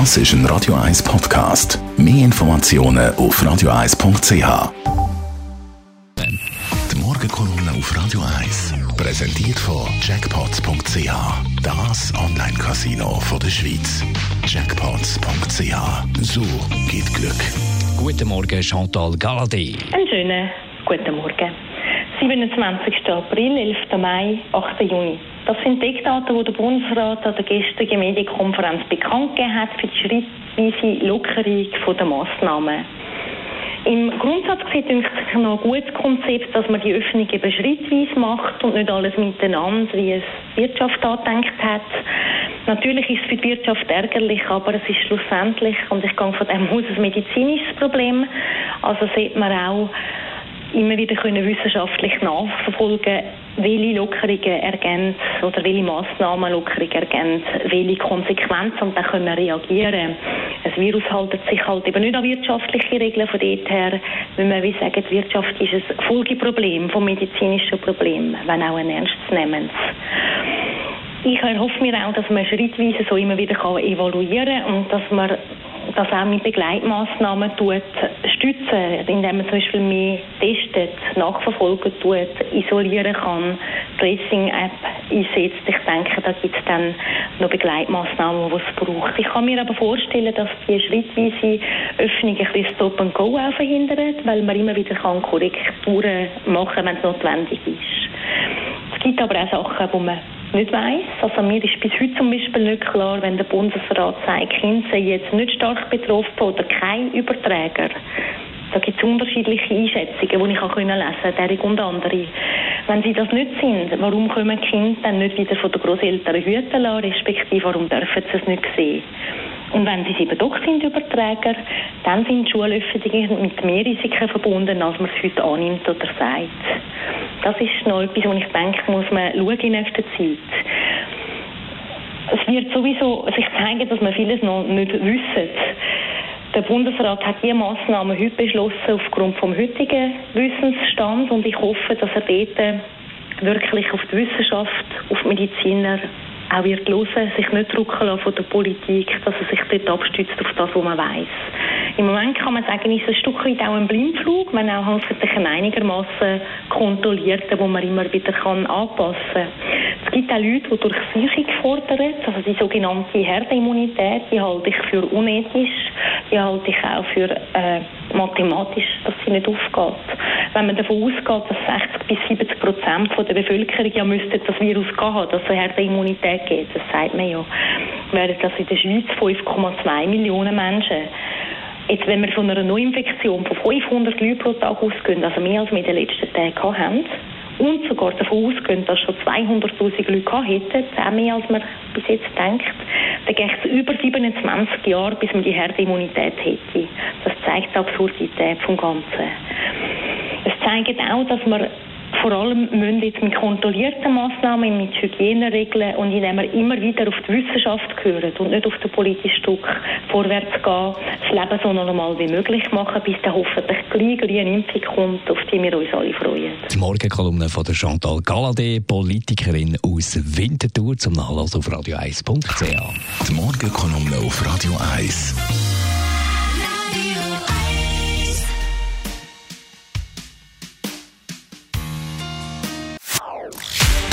Das ist ein Radio 1 Podcast. Mehr Informationen auf radio1.ch. Die Morgenkolumne auf Radio 1 präsentiert von Jackpots.ch. Das Online-Casino der Schweiz. Jackpots.ch. So geht Glück. Guten Morgen, Chantal Galadé. Einen schönen guten Morgen. 27. April, 11. Mai, 8. Juni. Das sind die Eckdaten, die der Bundesrat an der gestrigen Medienkonferenz bekannt gegeben hat für die schrittweise Lockerung der Massnahmen. Im Grundsatz sieht noch ein gutes Konzept, dass man die Öffnung eben schrittweise macht und nicht alles miteinander, wie es die Wirtschaft angedenkt hat. Natürlich ist es für die Wirtschaft ärgerlich, aber es ist schlussendlich, und ich gehe von dem aus, ein medizinisches Problem. Also sieht man auch, immer wieder können wissenschaftlich nachverfolgen, welche Lockerungen ergänzt oder welche Massnahmen Lockerungen ergänzt, welche Konsequenzen und dann können reagieren. Das Virus hält sich halt eben nicht an wirtschaftliche Regeln von dort her, wenn man wie sagen, die Wirtschaft ist ein Folgeproblem vom medizinischen Problem, wenn auch ein ernstzunehmendes. Ich erhoffe mir auch, dass man schrittweise so immer wieder evaluieren kann und dass man das auch mit Begleitmaßnahmen tut, stützen, indem man zum Beispiel mehr testet, nachverfolgen tut, isolieren kann, Tracing-App einsetzt. Ich denke, da gibt es dann noch Begleitmaßnahmen, die es braucht. Ich kann mir aber vorstellen, dass die schrittweise Öffnung ein bisschen Stop and Go auch verhindert, weil man immer wieder kann Korrekturen machen kann, wenn es notwendig ist. Es gibt aber auch Sachen, wo man nicht weiss. Also mir ist bis heute zum Beispiel nicht klar, wenn der Bundesrat sagt, Kinder sind jetzt nicht stark betroffen oder kein Überträger. Da gibt es unterschiedliche Einschätzungen, die ich auch lesen konnte, und andere. Wenn sie das nicht sind, warum können die Kinder dann nicht wieder von den Großeltern hüten lassen, respektive warum dürfen sie es nicht sehen? Und wenn sie eben doch sind Überträger, dann sind Schulöffnungen mit mehr Risiken verbunden, als man es heute annimmt oder sagt. Das ist noch etwas, wo ich denke, muss man schauen in nächster Zeit. Es wird sowieso sich zeigen, dass man vieles noch nicht wissen. Der Bundesrat hat diese Massnahmen heute beschlossen aufgrund vom heutigen Wissensstand und ich hoffe, dass er dort wirklich auf die Wissenschaft, auf die Mediziner auch wird hören, sich nicht drücken lassen von der Politik, dass er sich dort abstützt auf das, was man weiß. Im Moment kann man sagen, ist es ein Stück weit auch ein Blindflug, man auch hoffentlich ein einigermaßen kontrollierter, wo man immer wieder kann anpassen kann. Es gibt auch Leute, die durch Sicherung fordern, also die sogenannte Herdenimmunität, die halte ich für unethisch, die halte ich auch für äh, mathematisch, dass sie nicht aufgeht. Wenn man davon ausgeht, dass 60 bis 70 Prozent der Bevölkerung ja müsste das Virus haben, dass es eine Herdenimmunität gibt, das sagt man ja, wären das in der Schweiz 5,2 Millionen Menschen. Jetzt, wenn wir von einer Neuinfektion von 500 Leuten pro Tag ausgehen, also mehr als wir den letzten Tagen haben, und sogar davon ausgehen, dass schon 200'000 Leute hätten, auch mehr als man bis jetzt denkt, dann geht es über 27 Jahre, bis man die Herdenimmunität hätte. Das zeigt die Absurdität vom Ganzen. Es zeigt auch, dass man vor allem müssen jetzt mit kontrollierten Massnahmen, mit Hygieneregeln und indem wir immer wieder auf die Wissenschaft hören und nicht auf den politischen Druck vorwärts gehen, das Leben so normal wie möglich machen, bis dann hoffentlich gleich eine Impfung kommt, auf die wir uns alle freuen. Die Morgenkolumne von der Chantal Galadé, Politikerin aus Winterthur, zum Nachlassen auf radio1.ch. Die Morgenkolumne auf Radio 1.